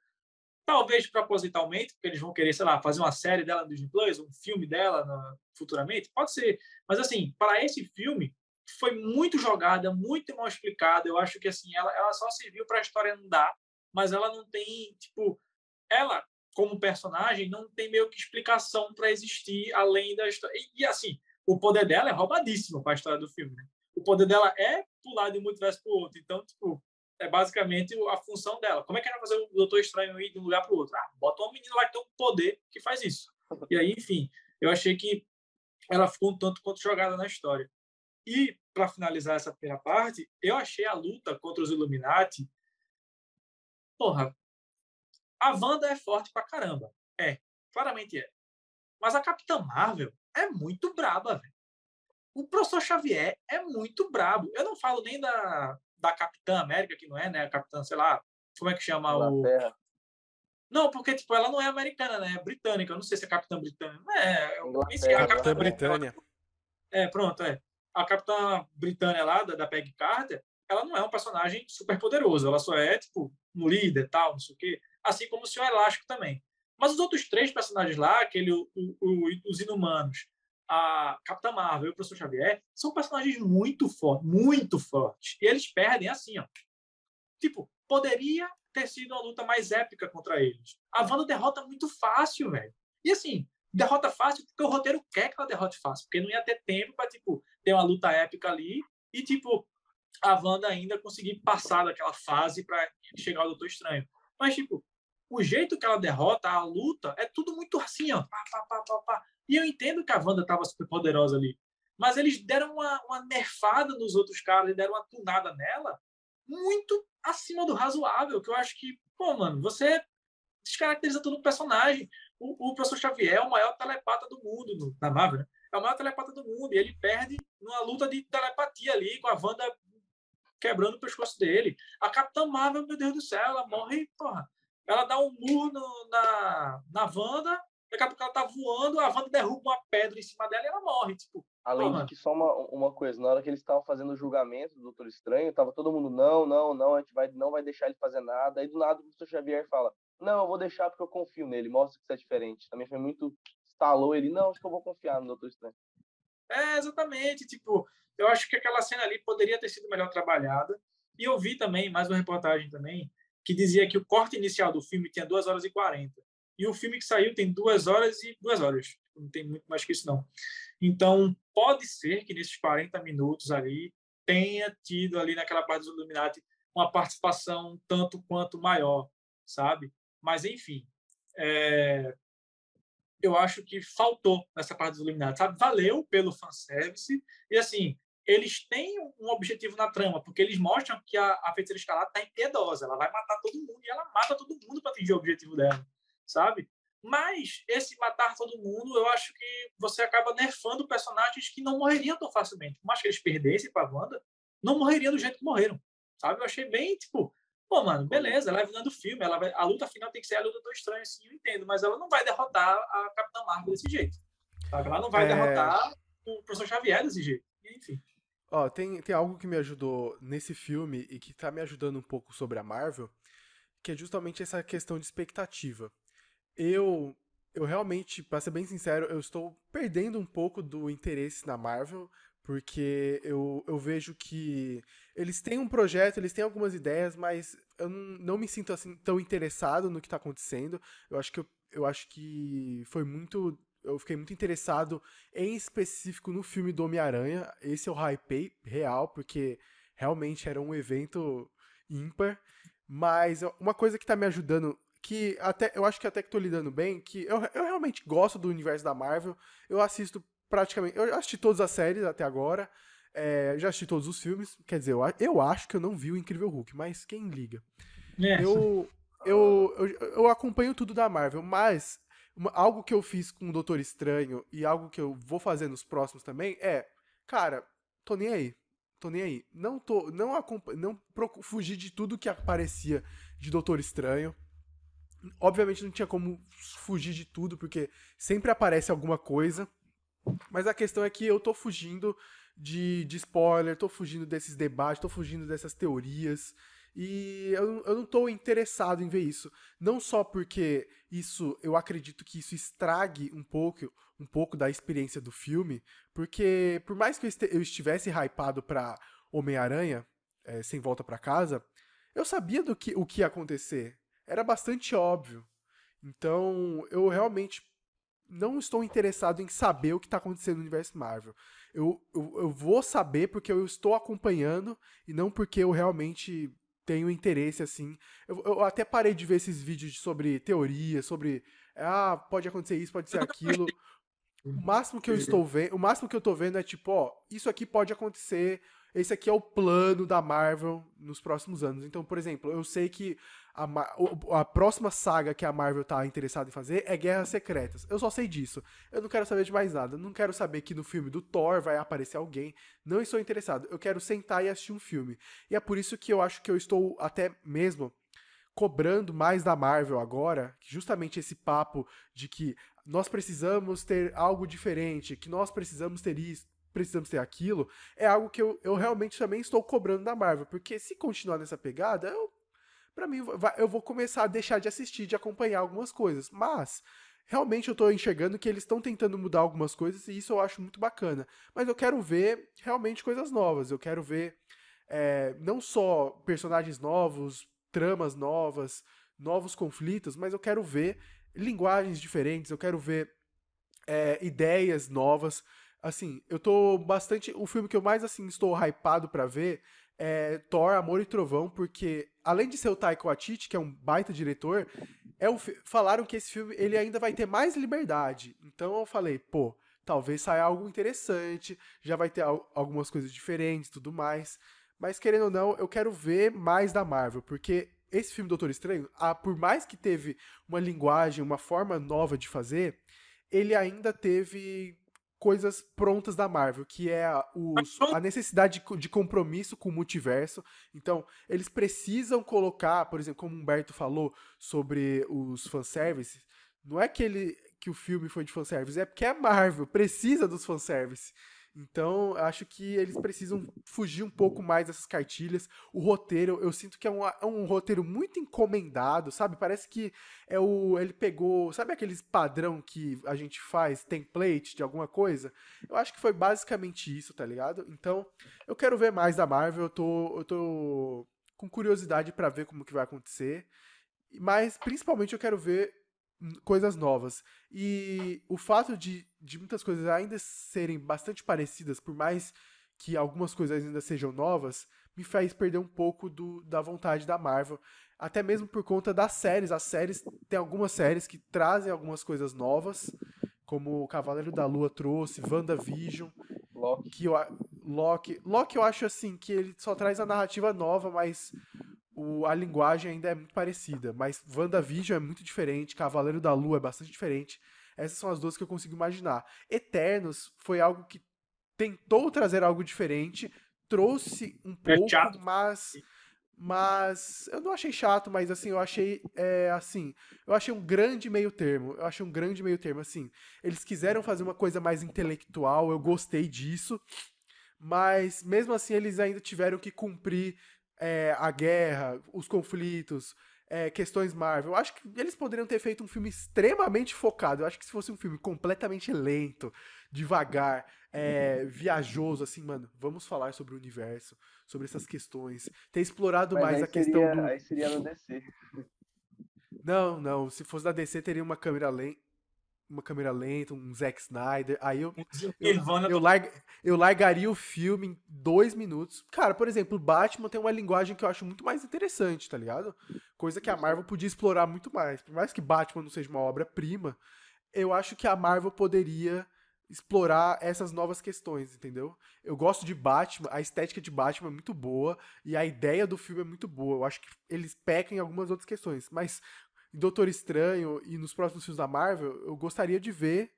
Talvez propositalmente, porque eles vão querer, sei lá, fazer uma série dela no Disney Plus, um filme dela no, futuramente, pode ser. Mas assim, para esse filme, foi muito jogada, muito mal explicada. Eu acho que assim, ela, ela só serviu para a história andar, mas ela não tem, tipo, ela como personagem não tem meio que explicação para existir além da história. E, e, assim, o poder dela é roubadíssimo para a história do filme, né? O poder dela é pular de um multiverso para outro. Então, tipo, é basicamente a função dela. Como é que ela vai fazer o Doutor Estranho ir de um lugar para outro? Ah, bota uma menina lá que tem um poder que faz isso. E aí, enfim, eu achei que ela ficou um tanto quanto jogada na história. E, para finalizar essa primeira parte, eu achei a luta contra os Illuminati. Porra, a Wanda é forte pra caramba. É, claramente é. Mas a Capitã Marvel é muito braba, velho. O professor Xavier é muito brabo. Eu não falo nem da, da Capitã América, que não é, né? A Capitã, sei lá, como é que chama o. Não, porque tipo, ela não é americana, né? É britânica. Eu não sei se é Capitã Britânica. É. é a Capitã Britânia. É, pronto, é a Capitã Britânia lá, da, da Peggy Carter, ela não é um personagem super poderoso, ela só é, tipo, um líder, tal, não sei o quê. Assim como o Senhor Elástico também. Mas os outros três personagens lá, aquele, o, o, os Inumanos, a Capitã Marvel e o Professor Xavier, são personagens muito fortes, muito fortes. E eles perdem assim, ó. Tipo, poderia ter sido uma luta mais épica contra eles. A Wanda derrota muito fácil, velho. E assim, derrota fácil porque o roteiro quer que ela derrote fácil, porque não ia ter tempo para tipo ter uma luta épica ali e tipo a Wanda ainda conseguir passar daquela fase para chegar ao Doutor Estranho. Mas tipo, o jeito que ela derrota a luta é tudo muito assim, ó, pá, pá, pá, pá, pá. E eu entendo que a Wanda estava super poderosa ali, mas eles deram uma, uma nerfada nos outros caras deram uma tunada nela muito acima do razoável, que eu acho que, pô, mano, você descaracteriza todo o personagem o, o professor Xavier é o maior telepata do mundo no, na Marvel, né? É o maior telepata do mundo. E ele perde numa luta de telepatia ali, com a Wanda quebrando o pescoço dele. A Capitã Marvel, meu Deus do céu, ela morre, porra. Ela dá um murro no, na, na Wanda, daqui a pouco ela tá voando, a Wanda derruba uma pedra em cima dela e ela morre. Tipo, Além de que só uma, uma coisa, na hora que eles estavam fazendo o julgamento do Doutor Estranho, tava todo mundo, não, não, não, a gente vai, não vai deixar ele fazer nada. Aí do nada o professor Xavier fala, não, eu vou deixar porque eu confio nele, mostra que isso é diferente. Também foi muito. Estalou ele, não, acho que eu vou confiar no Doutor Estranho. É, exatamente. Tipo, eu acho que aquela cena ali poderia ter sido melhor trabalhada. E eu vi também, mais uma reportagem também, que dizia que o corte inicial do filme tinha 2 horas e 40. E o filme que saiu tem 2 horas e 2 horas. Não tem muito mais que isso, não. Então, pode ser que nesses 40 minutos ali tenha tido ali naquela parte dos Illuminati uma participação tanto quanto maior, sabe? Mas, enfim, é... eu acho que faltou nessa parte dos Illuminati, sabe? Valeu pelo fanservice. E, assim, eles têm um objetivo na trama, porque eles mostram que a, a feiticeira escalada está impiedosa. Ela vai matar todo mundo e ela mata todo mundo para atingir o objetivo dela, sabe? Mas esse matar todo mundo, eu acho que você acaba nerfando personagens que não morreriam tão facilmente. Por mais que eles perdessem para a Wanda, não morreriam do jeito que morreram, sabe? Eu achei bem, tipo, Pô, mano, beleza, ela é vilã do filme, ela vai, a luta final tem que ser a luta do estranho, assim, eu entendo, mas ela não vai derrotar a Capitã Marvel desse jeito. Sabe? Ela não vai é... derrotar o professor Xavier desse jeito. Enfim. Ó, tem, tem algo que me ajudou nesse filme e que tá me ajudando um pouco sobre a Marvel, que é justamente essa questão de expectativa. Eu, eu realmente, pra ser bem sincero, eu estou perdendo um pouco do interesse na Marvel, porque eu, eu vejo que eles têm um projeto, eles têm algumas ideias, mas eu não, não me sinto assim tão interessado no que está acontecendo. Eu acho que eu, eu acho que foi muito eu fiquei muito interessado em específico no filme do Homem-Aranha. Esse eu hypei real, porque realmente era um evento ímpar. Mas uma coisa que está me ajudando que até eu acho que até que tô lidando bem, que eu, eu realmente gosto do universo da Marvel. Eu assisto praticamente. Eu assisti todas as séries até agora. É, já assisti todos os filmes. Quer dizer, eu, eu acho que eu não vi o Incrível Hulk, mas quem liga? É. Eu, eu, eu, eu acompanho tudo da Marvel, mas uma, algo que eu fiz com o Doutor Estranho e algo que eu vou fazer nos próximos também é, cara, tô nem aí. Tô nem aí. Não tô. Não acompanho. Não fugir de tudo que aparecia de Doutor Estranho. Obviamente não tinha como fugir de tudo, porque sempre aparece alguma coisa. Mas a questão é que eu tô fugindo de, de spoiler, tô fugindo desses debates, tô fugindo dessas teorias. E eu, eu não tô interessado em ver isso. Não só porque isso, eu acredito que isso estrague um pouco, um pouco da experiência do filme, porque por mais que eu estivesse hypado pra Homem-Aranha, é, sem volta para casa, eu sabia do que o que ia acontecer. Era bastante óbvio. Então, eu realmente não estou interessado em saber o que está acontecendo no universo Marvel. Eu, eu, eu, vou saber porque eu estou acompanhando e não porque eu realmente tenho interesse, assim. Eu, eu até parei de ver esses vídeos sobre teoria, sobre. Ah, pode acontecer isso, pode ser aquilo. O máximo que eu estou vendo, o máximo que eu estou vendo é tipo, ó, isso aqui pode acontecer, esse aqui é o plano da Marvel nos próximos anos. Então, por exemplo, eu sei que a, a, próxima saga que a Marvel tá interessada em fazer é Guerras Secretas. Eu só sei disso. Eu não quero saber de mais nada. Não quero saber que no filme do Thor vai aparecer alguém. Não estou interessado. Eu quero sentar e assistir um filme. E é por isso que eu acho que eu estou até mesmo cobrando mais da Marvel agora, justamente esse papo de que nós precisamos ter algo diferente, que nós precisamos ter isso, precisamos ter aquilo, é algo que eu, eu realmente também estou cobrando da Marvel, porque se continuar nessa pegada, eu para mim, eu vou começar a deixar de assistir, de acompanhar algumas coisas. Mas, realmente eu tô enxergando que eles estão tentando mudar algumas coisas e isso eu acho muito bacana. Mas eu quero ver realmente coisas novas. Eu quero ver é, não só personagens novos, tramas novas, novos conflitos, mas eu quero ver linguagens diferentes, eu quero ver é, ideias novas. Assim, eu tô bastante. O filme que eu mais assim estou hypado para ver é, Thor, Amor e Trovão, porque além de ser o Taika Waititi, que é um baita diretor, é um, falaram que esse filme ele ainda vai ter mais liberdade. Então eu falei, pô, talvez saia algo interessante, já vai ter algumas coisas diferentes, tudo mais. Mas querendo ou não, eu quero ver mais da Marvel, porque esse filme Doutor Estranho, a, por mais que teve uma linguagem, uma forma nova de fazer, ele ainda teve coisas prontas da Marvel, que é a, os, a necessidade de, de, compromisso com o multiverso. Então, eles precisam colocar, por exemplo, como o Humberto falou sobre os fanservices, não é que, ele, que o filme foi de fanservice, é porque a Marvel precisa dos fanservices. Então, acho que eles precisam fugir um pouco mais dessas cartilhas. O roteiro, eu sinto que é um, é um roteiro muito encomendado, sabe? Parece que é o ele pegou, sabe aqueles padrão que a gente faz, template de alguma coisa? Eu acho que foi basicamente isso, tá ligado? Então, eu quero ver mais da Marvel, eu tô, eu tô com curiosidade para ver como que vai acontecer. Mas, principalmente, eu quero ver coisas novas. E o fato de, de muitas coisas ainda serem bastante parecidas, por mais que algumas coisas ainda sejam novas, me faz perder um pouco do, da vontade da Marvel. Até mesmo por conta das séries. As séries, tem algumas séries que trazem algumas coisas novas, como o Cavaleiro da Lua trouxe, WandaVision. Loki. Que eu, Loki. Loki eu acho assim, que ele só traz a narrativa nova, mas o, a linguagem ainda é muito parecida, mas WandaVision é muito diferente, Cavaleiro da Lua é bastante diferente. Essas são as duas que eu consigo imaginar. Eternos foi algo que tentou trazer algo diferente, trouxe um é pouco, é mas mas eu não achei chato, mas assim, eu achei é, assim, eu achei um grande meio termo. Eu achei um grande meio termo assim. Eles quiseram fazer uma coisa mais intelectual, eu gostei disso, mas mesmo assim eles ainda tiveram que cumprir é, a guerra, os conflitos, é, questões Marvel. Eu acho que eles poderiam ter feito um filme extremamente focado. Eu acho que se fosse um filme completamente lento, devagar, é, viajoso, assim, mano, vamos falar sobre o universo, sobre essas questões. Ter explorado Mas mais a questão seria, do. Aí seria no DC. Não, não. Se fosse da DC, teria uma câmera lenta. Uma câmera lenta, um Zack Snyder, aí eu, eu, eu, larg, eu largaria o filme em dois minutos. Cara, por exemplo, Batman tem uma linguagem que eu acho muito mais interessante, tá ligado? Coisa que a Marvel podia explorar muito mais. Por mais que Batman não seja uma obra-prima, eu acho que a Marvel poderia explorar essas novas questões, entendeu? Eu gosto de Batman, a estética de Batman é muito boa e a ideia do filme é muito boa. Eu acho que eles pecam em algumas outras questões, mas em Doutor Estranho e nos próximos filmes da Marvel, eu gostaria de ver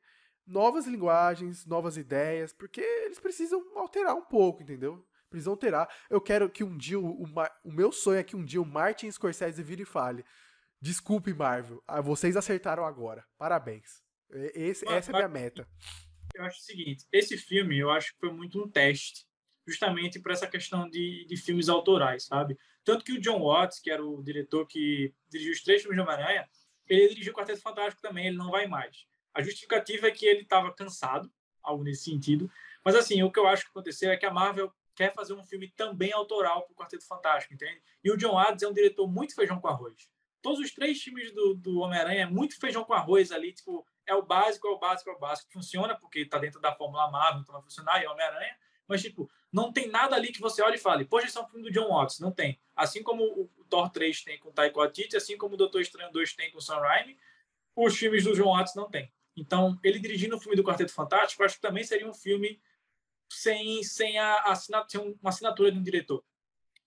novas linguagens, novas ideias, porque eles precisam alterar um pouco, entendeu? Precisam alterar. Eu quero que um dia, o, o meu sonho é que um dia o Martin Scorsese vire e fale: Desculpe, Marvel, ah, vocês acertaram agora. Parabéns. Esse, essa é a minha meta eu acho o seguinte: esse filme eu acho que foi muito um teste, justamente para essa questão de, de filmes autorais, sabe? Tanto que o John Watts, que era o diretor que dirigiu os três filmes de Homem-Aranha, ele dirigiu o Quarteto Fantástico também, ele não vai mais. A justificativa é que ele estava cansado, algo nesse sentido. Mas, assim, o que eu acho que aconteceu é que a Marvel quer fazer um filme também autoral para o Quarteto Fantástico, entende? E o John Watts é um diretor muito feijão com arroz. Todos os três filmes do, do Homem-Aranha é muito feijão com arroz ali, tipo, é o básico, é o básico, é o básico. Funciona porque está dentro da Fórmula Marvel, então vai funcionar, e é Homem-Aranha. Mas, tipo, não tem nada ali que você olhe e fale, poxa, esse é um filme do John Watts. Não tem. Assim como o Thor 3 tem com Taika Waititi, assim como o Doutor Estranho 2 tem com Sam Raimi, os filmes do John Watts não tem. Então, ele dirigindo o filme do Quarteto Fantástico, acho que também seria um filme sem, sem, a, assinatura, sem uma assinatura de um diretor,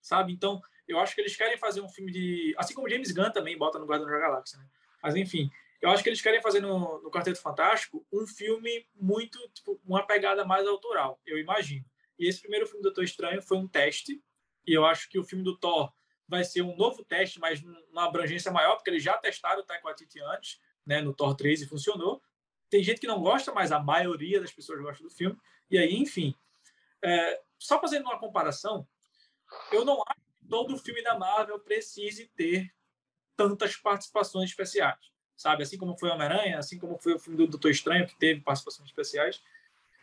sabe? Então, eu acho que eles querem fazer um filme de... Assim como James Gunn também bota no Guardião da Galáxia, né? Mas, enfim, eu acho que eles querem fazer no, no Quarteto Fantástico um filme muito, tipo, uma pegada mais autoral, eu imagino. E esse primeiro filme do Doutor Estranho foi um teste, e eu acho que o filme do Thor vai ser um novo teste, mas numa abrangência maior, porque eles já testaram o Taika Waititi antes, né, no Thor 3 e funcionou. Tem gente que não gosta, mas a maioria das pessoas gosta do filme. E aí, enfim, é, só fazendo uma comparação, eu não acho que todo filme da Marvel precise ter tantas participações especiais sabe? Assim como foi Homem-Aranha, assim como foi o filme do Doutor Estranho, que teve participações especiais.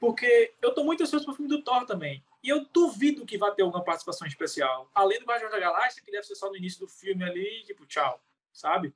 Porque eu tô muito ansioso pro filme do Thor também. E eu duvido que vai ter alguma participação especial. Além do Guardiões da Galáxia, que deve ser só no início do filme ali, tipo, tchau, sabe?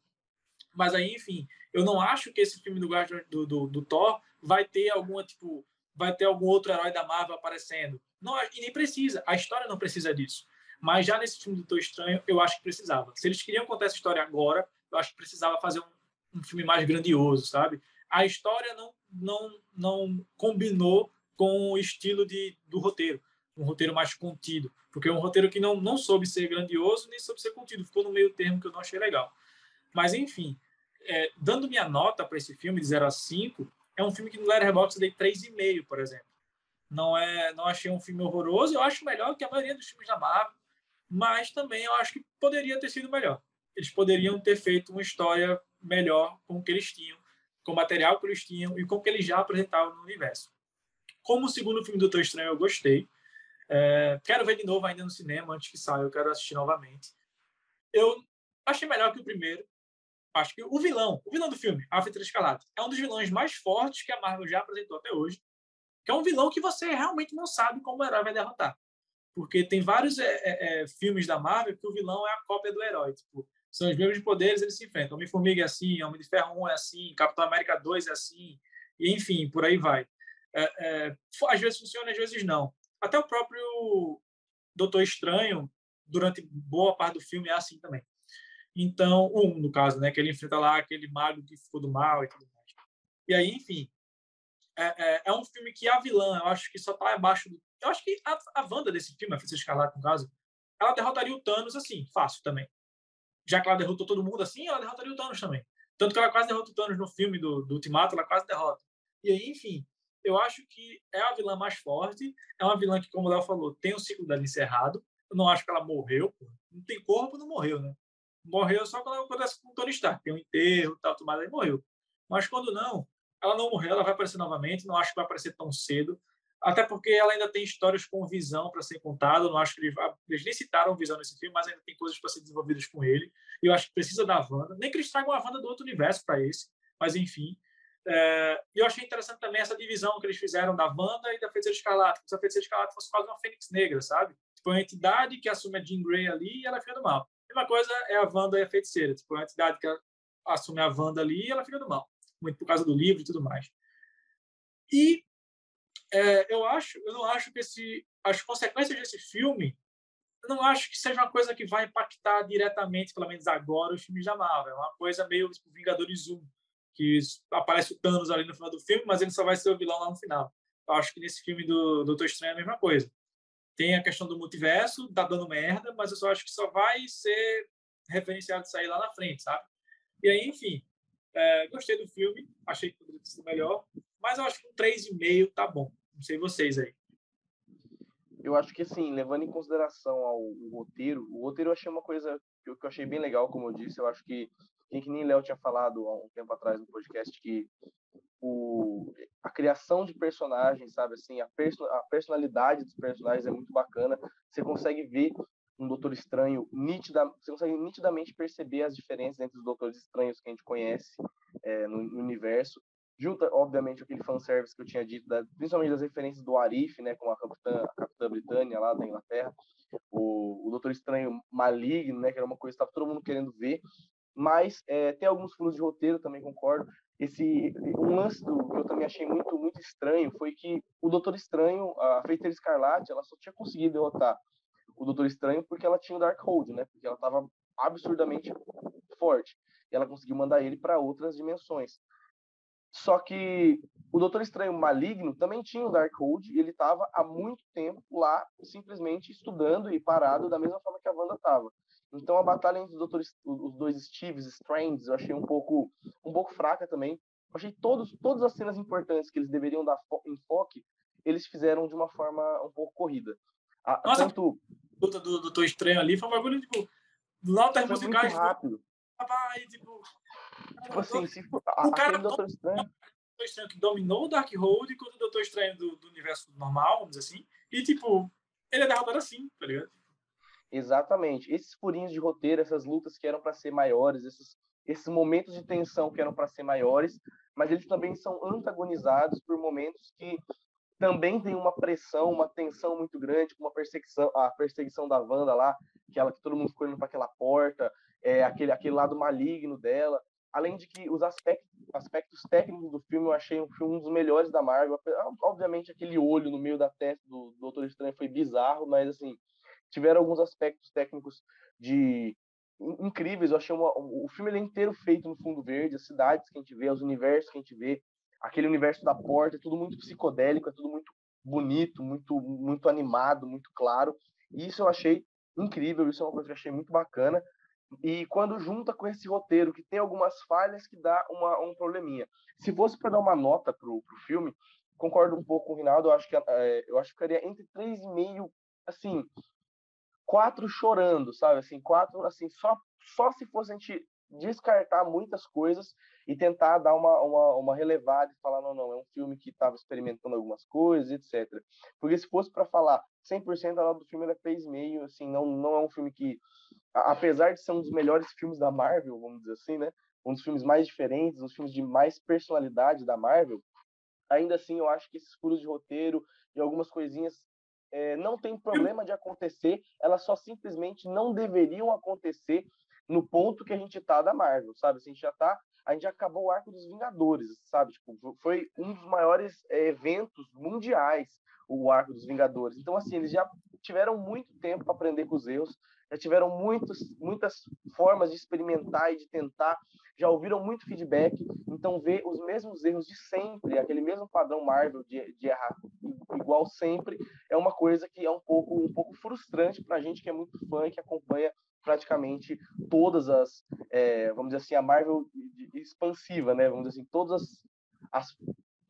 Mas aí, enfim, eu não acho que esse filme do, do, do, do Thor vai ter alguma, tipo, vai ter algum outro herói da Marvel aparecendo. Não, e nem precisa. A história não precisa disso. Mas já nesse filme do Doutor Estranho, eu acho que precisava. Se eles queriam contar essa história agora, eu acho que precisava fazer um, um filme mais grandioso, sabe? A história não, não, não combinou com o estilo de, do roteiro, um roteiro mais contido, porque é um roteiro que não, não soube ser grandioso nem soube ser contido, ficou no meio termo que eu não achei legal. Mas, enfim, é, dando minha nota para esse filme de 0 a 5, é um filme que no Letterboxd eu dei 3,5, por exemplo. Não é, não achei um filme horroroso, eu acho melhor que a maioria dos filmes da Marvel, mas também eu acho que poderia ter sido melhor. Eles poderiam ter feito uma história melhor com o que eles tinham, com o material que eles tinham e com o que eles já apresentavam no universo. Como o segundo filme do Doutor Estranho, eu gostei. É, quero ver de novo ainda no cinema, antes que saia, eu quero assistir novamente. Eu achei melhor que o primeiro. Acho que o vilão, o vilão do filme, a Feiticeira Escarlate, é um dos vilões mais fortes que a Marvel já apresentou até hoje. Que é um vilão que você realmente não sabe como o herói vai derrotar. Porque tem vários é, é, é filmes da Marvel que o vilão é a cópia do herói. Tipo, são os mesmos poderes, eles se enfrentam. Homem-Formiga é assim, Homem de Ferro 1 é assim, Capitão América 2 é assim, e enfim, por aí vai. É, é, às vezes funciona, às vezes não. Até o próprio Doutor Estranho, durante boa parte do filme, é assim também. Então, um, no caso, né, que ele enfrenta lá aquele mago que ficou do mal e tudo mais. E aí, enfim, é, é, é um filme que a vilã, eu acho que só tá abaixo do... Eu acho que a, a Wanda desse filme, a Feiticeira Escarlate, no caso, ela derrotaria o Thanos, assim, fácil também já que ela derrotou todo mundo assim, ela derrotaria o Thanos também. Tanto que ela quase derrota o Thanos no filme do, do Ultimato, ela quase derrota. E aí, enfim, eu acho que é a vilã mais forte, é uma vilã que, como o Léo falou, tem o ciclo dela encerrado. Eu não acho que ela morreu, pô. não tem corpo, não morreu, né? Morreu só quando acontece com o Tony Stark, tem um enterro, tal, tudo mais, aí morreu. Mas quando não, ela não morreu, ela vai aparecer novamente, não acho que vai aparecer tão cedo até porque ela ainda tem histórias com visão para ser contada. Não acho que eles, eles nem citaram visão nesse filme, mas ainda tem coisas para ser desenvolvidas com ele. E eu acho que precisa da Wanda. Nem que eles tragam a Wanda do outro universo para esse, mas enfim. É, e eu achei interessante também essa divisão que eles fizeram da Wanda e da Feiticeira Escarlate. Como se a Feiticeira Escarlate fosse quase uma Fênix Negra, sabe? Tipo, uma entidade que assume a Jean Grey ali e ela fica do mal. A mesma coisa é a Wanda e a Feiticeira. Tipo, uma entidade que assume a Wanda ali e ela fica do mal. muito por causa do livro e tudo mais. E é, eu acho, eu não acho que esse, as consequências desse filme, eu não acho que seja uma coisa que vai impactar diretamente, pelo menos agora, os filmes da Marvel. É uma coisa meio tipo Vingadores 1, que aparece o Thanos ali no final do filme, mas ele só vai ser o vilão lá no final. Eu acho que nesse filme do Doutor Estranho é a mesma coisa. Tem a questão do multiverso, tá dando merda, mas eu só acho que só vai ser referenciado aí lá na frente, sabe? E aí, enfim, é, gostei do filme, achei que poderia ter sido melhor, mas eu acho que um 3,5 tá bom. Não sei vocês aí. Eu acho que, assim, levando em consideração ao roteiro, o roteiro eu achei uma coisa que eu, que eu achei bem legal, como eu disse. Eu acho que, que nem Léo tinha falado há um tempo atrás no podcast, que o, a criação de personagens, sabe, assim, a, perso a personalidade dos personagens é muito bacana. Você consegue ver um Doutor Estranho nítida, você consegue nitidamente perceber as diferenças entre os Doutores Estranhos que a gente conhece é, no, no, universo. Junta, obviamente, aquele fanservice que eu tinha dito, da, principalmente das referências do Arif, né, com a Capitã, a Capitã Britânia lá da Inglaterra, o, o Doutor Estranho maligno, né, que era uma coisa que estava todo mundo querendo ver, mas é, tem alguns furos de roteiro, também concordo. Esse um lance do, que eu também achei muito muito estranho foi que o Doutor Estranho, a Feiticeira Escarlate, ela só tinha conseguido derrotar o Doutor Estranho porque ela tinha o Darkhold, né? Porque ela estava absurdamente forte. E ela conseguiu mandar ele para outras dimensões. Só que o Doutor Estranho Maligno também tinha o Darkhold e ele estava há muito tempo lá, simplesmente estudando e parado da mesma forma que a Wanda estava. Então a batalha entre os, os dois Steves, Strands, eu achei um pouco, um pouco fraca também. Eu achei todos, todas as cenas importantes que eles deveriam dar enfoque, eles fizeram de uma forma um pouco corrida. A, Nossa, tanto... a luta do Doutor Estranho ali foi um bagulho, tipo, notas musicais. Muito rápido. Tipo, tipo assim, se for, o cara Doutor Estranho... Doutor Estranho que dominou o Darkhold contra o Doutor Estranho do, do universo normal, vamos dizer assim. E, tipo, ele é derrotado assim, tá ligado? Exatamente. Esses furinhos de roteiro, essas lutas que eram para ser maiores, esses, esses momentos de tensão que eram para ser maiores, mas eles também são antagonizados por momentos que também tem uma pressão, uma tensão muito grande, uma perseguição, a perseguição da Wanda lá, que ela que todo mundo ficou indo para aquela porta, é, aquele aquele lado maligno dela. Além de que os aspectos, aspectos técnicos do filme eu achei um, um dos melhores da Marvel. Obviamente aquele olho no meio da testa do Doutor Estranho foi bizarro, mas assim, tiveram alguns aspectos técnicos de incríveis. Eu achei uma, o filme ele é inteiro feito no fundo verde, as cidades que a gente vê, os universos que a gente vê, aquele universo da porta, é tudo muito psicodélico, é tudo muito bonito, muito muito animado, muito claro. E isso eu achei incrível, isso é uma coisa que eu achei muito bacana. E quando junta com esse roteiro, que tem algumas falhas que dá uma, um probleminha. Se fosse para dar uma nota pro, pro filme, concordo um pouco com o Rinaldo, eu acho que é, eu acho que ficaria entre 3,5, assim, quatro chorando, sabe? Assim, quatro, assim, só, só se fosse a gente descartar muitas coisas e tentar dar uma, uma, uma relevada e falar, não, não, é um filme que estava experimentando algumas coisas, etc. Porque se fosse para falar 100% a nota do filme era 3,5, assim, não, não é um filme que, apesar de ser um dos melhores filmes da Marvel, vamos dizer assim, né? Um dos filmes mais diferentes, um dos filmes de mais personalidade da Marvel, ainda assim eu acho que esses furos de roteiro e algumas coisinhas é, não tem problema de acontecer, elas só simplesmente não deveriam acontecer no ponto que a gente tá da Marvel, sabe? Assim, a gente já tá, a gente acabou o arco dos Vingadores, sabe? Tipo, foi um dos maiores é, eventos mundiais o arco dos Vingadores. Então, assim, eles já tiveram muito tempo para aprender com os erros, já tiveram muitos, muitas formas de experimentar e de tentar, já ouviram muito feedback, então ver os mesmos erros de sempre, aquele mesmo padrão Marvel de, de errar igual sempre, é uma coisa que é um pouco, um pouco frustrante para a gente que é muito fã e que acompanha praticamente todas as, é, vamos dizer assim, a Marvel expansiva, né? Vamos dizer assim, todas as, as,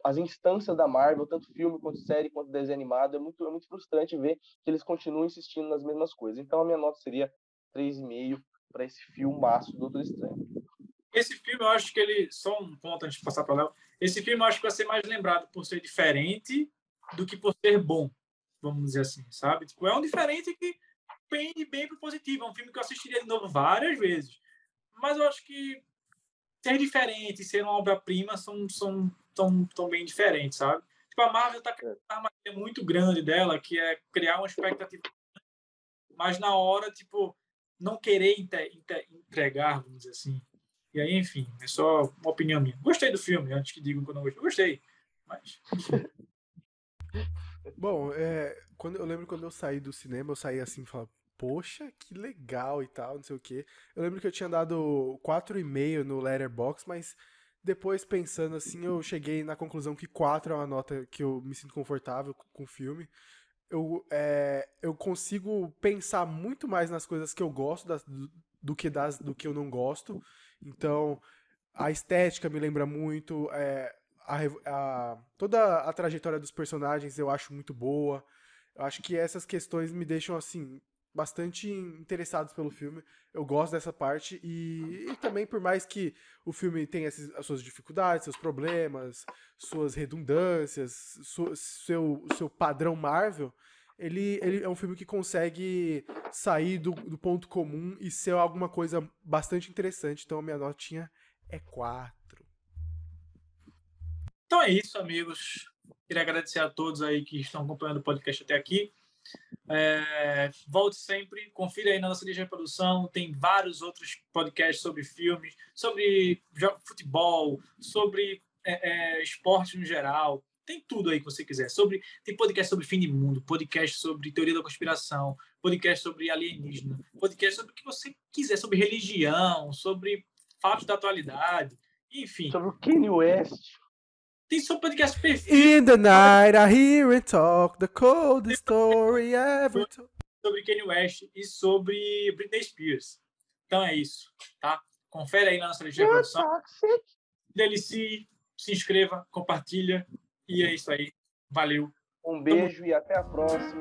as instâncias da Marvel, tanto filme quanto série quanto desenho animado, é muito, é muito frustrante ver que eles continuam insistindo nas mesmas coisas. Então a minha nota seria 3,5 para esse filmaço do Doutor Estranho. Esse filme, eu acho que ele. Só um ponto antes de passar para Léo. Esse filme, eu acho que vai ser mais lembrado por ser diferente do que por ser bom, vamos dizer assim, sabe? Tipo, é um diferente que pende bem pro positivo. É um filme que eu assistiria de novo várias vezes. Mas eu acho que ser diferente e ser uma obra-prima são, são tão, tão bem diferentes, sabe? Tipo, a Marvel tá criando uma armadilha muito grande dela, que é criar uma expectativa mas na hora, tipo, não querer entregar, vamos dizer assim. E aí, enfim, é só uma opinião minha. Gostei do filme, antes que digam que eu não gostei. Gostei, mas... Bom, é, quando, eu lembro quando eu saí do cinema, eu saí assim falava, poxa, que legal e tal, não sei o quê. Eu lembro que eu tinha dado 4,5 no Letterbox, mas depois pensando assim, eu cheguei na conclusão que 4 é uma nota que eu me sinto confortável com o filme. Eu, é, eu consigo pensar muito mais nas coisas que eu gosto das, do, do, que das do que eu não gosto. Então, a estética me lembra muito, é, a, a, toda a trajetória dos personagens eu acho muito boa. Eu acho que essas questões me deixam assim bastante interessados pelo filme. Eu gosto dessa parte e, e também por mais que o filme tenha esses, as suas dificuldades, seus problemas, suas redundâncias, su, seu seu padrão Marvel, ele, ele é um filme que consegue sair do, do ponto comum e ser alguma coisa bastante interessante. Então a minha notinha é 4. Então é isso, amigos. Queria agradecer a todos aí que estão acompanhando o podcast até aqui. É, volte sempre, confira aí na nossa lista de reprodução. Tem vários outros podcasts sobre filmes, sobre futebol, sobre é, é, esporte no geral. Tem tudo aí que você quiser. Sobre, tem podcast sobre fim de mundo, podcast sobre teoria da conspiração, podcast sobre alienígena, podcast sobre o que você quiser, sobre religião, sobre fatos da atualidade, enfim. Sobre o Kanye West. Tem seu podcast perfeito. In the night I hear it talk, the coldest story ever told. Sobre Kanye West e sobre Britney Spears. Então é isso, tá? Confere aí na nossa lista de reprodução. Delicie, se inscreva, compartilha. E é isso aí. Valeu. Um beijo Tamo... e até a próxima.